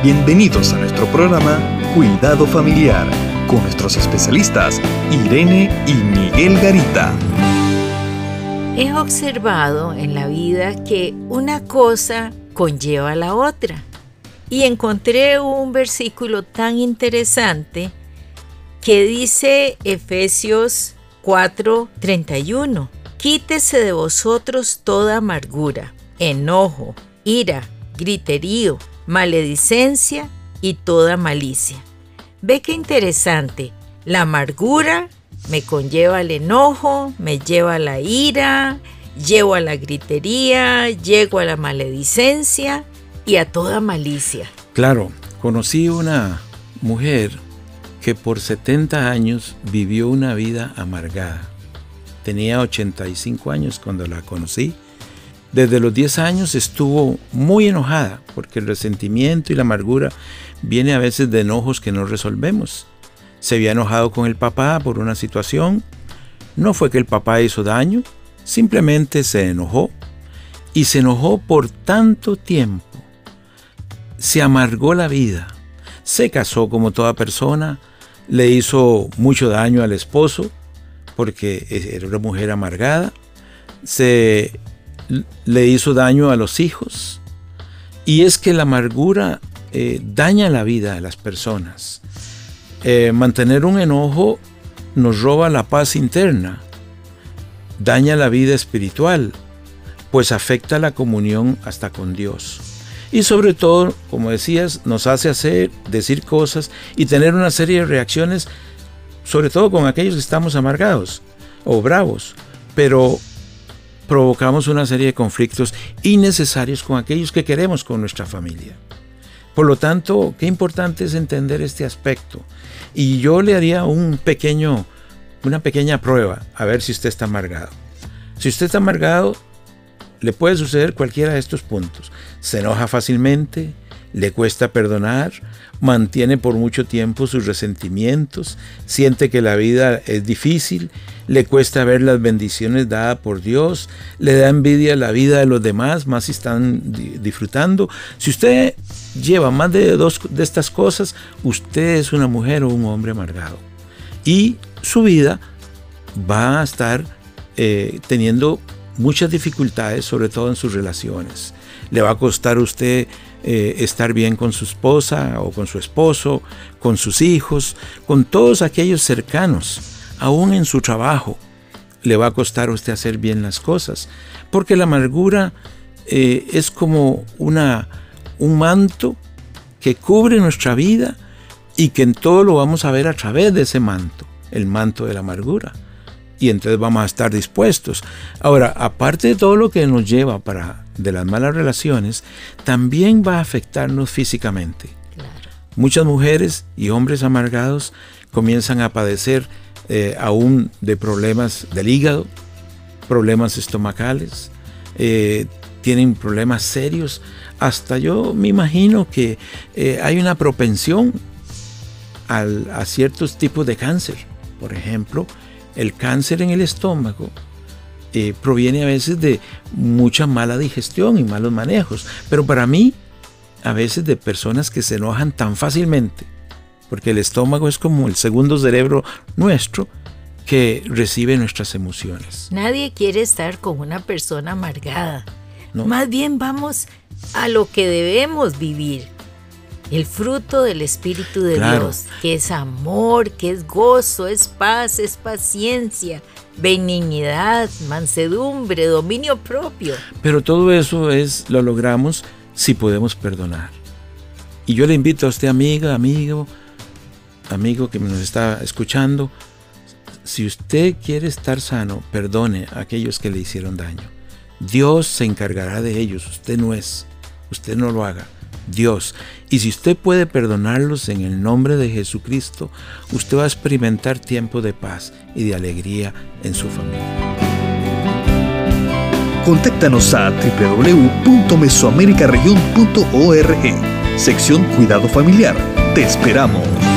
Bienvenidos a nuestro programa Cuidado Familiar con nuestros especialistas Irene y Miguel Garita. He observado en la vida que una cosa conlleva a la otra y encontré un versículo tan interesante que dice Efesios 4:31, quítese de vosotros toda amargura, enojo, ira, griterío, maledicencia y toda malicia. Ve qué interesante, la amargura me conlleva al enojo, me lleva a la ira, llevo a la gritería, llego a la maledicencia y a toda malicia. Claro, conocí una mujer que por 70 años vivió una vida amargada. Tenía 85 años cuando la conocí. Desde los 10 años estuvo muy enojada porque el resentimiento y la amargura viene a veces de enojos que no resolvemos. Se había enojado con el papá por una situación. No fue que el papá hizo daño, simplemente se enojó. Y se enojó por tanto tiempo se amargó la vida, se casó como toda persona, le hizo mucho daño al esposo porque era una mujer amargada, se le hizo daño a los hijos y es que la amargura eh, daña la vida de las personas. Eh, mantener un enojo nos roba la paz interna, daña la vida espiritual, pues afecta la comunión hasta con Dios. Y sobre todo, como decías, nos hace hacer, decir cosas y tener una serie de reacciones, sobre todo con aquellos que estamos amargados o bravos, pero provocamos una serie de conflictos innecesarios con aquellos que queremos con nuestra familia. Por lo tanto, qué importante es entender este aspecto. Y yo le haría un pequeño, una pequeña prueba a ver si usted está amargado. Si usted está amargado, le puede suceder cualquiera de estos puntos. Se enoja fácilmente, le cuesta perdonar, mantiene por mucho tiempo sus resentimientos, siente que la vida es difícil, le cuesta ver las bendiciones dadas por Dios, le da envidia la vida de los demás, más si están disfrutando. Si usted lleva más de dos de estas cosas, usted es una mujer o un hombre amargado. Y su vida va a estar eh, teniendo muchas dificultades, sobre todo en sus relaciones. Le va a costar a usted eh, estar bien con su esposa o con su esposo, con sus hijos, con todos aquellos cercanos, aún en su trabajo. Le va a costar a usted hacer bien las cosas, porque la amargura eh, es como una, un manto que cubre nuestra vida y que en todo lo vamos a ver a través de ese manto, el manto de la amargura y entonces vamos a estar dispuestos. Ahora, aparte de todo lo que nos lleva para de las malas relaciones, también va a afectarnos físicamente. Muchas mujeres y hombres amargados comienzan a padecer eh, aún de problemas del hígado, problemas estomacales, eh, tienen problemas serios. Hasta yo me imagino que eh, hay una propensión a ciertos tipos de cáncer. Por ejemplo, el cáncer en el estómago eh, proviene a veces de mucha mala digestión y malos manejos, pero para mí a veces de personas que se enojan tan fácilmente, porque el estómago es como el segundo cerebro nuestro que recibe nuestras emociones. Nadie quiere estar con una persona amargada. Más bien vamos a lo que debemos vivir el fruto del Espíritu de Dios, que es amor, que es gozo, es paz, es paciencia, benignidad, mansedumbre, dominio propio. Pero todo eso es lo logramos si podemos perdonar. Y yo le invito a usted, amiga, amigo, amigo que nos está escuchando, si usted quiere estar sano, perdone a aquellos que le hicieron daño. Dios se encargará de ellos, usted no es, usted no lo haga. Dios. Y si usted puede perdonarlos en el nombre de Jesucristo, usted va a experimentar tiempo de paz y de alegría en su familia. Contáctanos a www.mesoamericaregion.org, sección Cuidado Familiar. Te esperamos.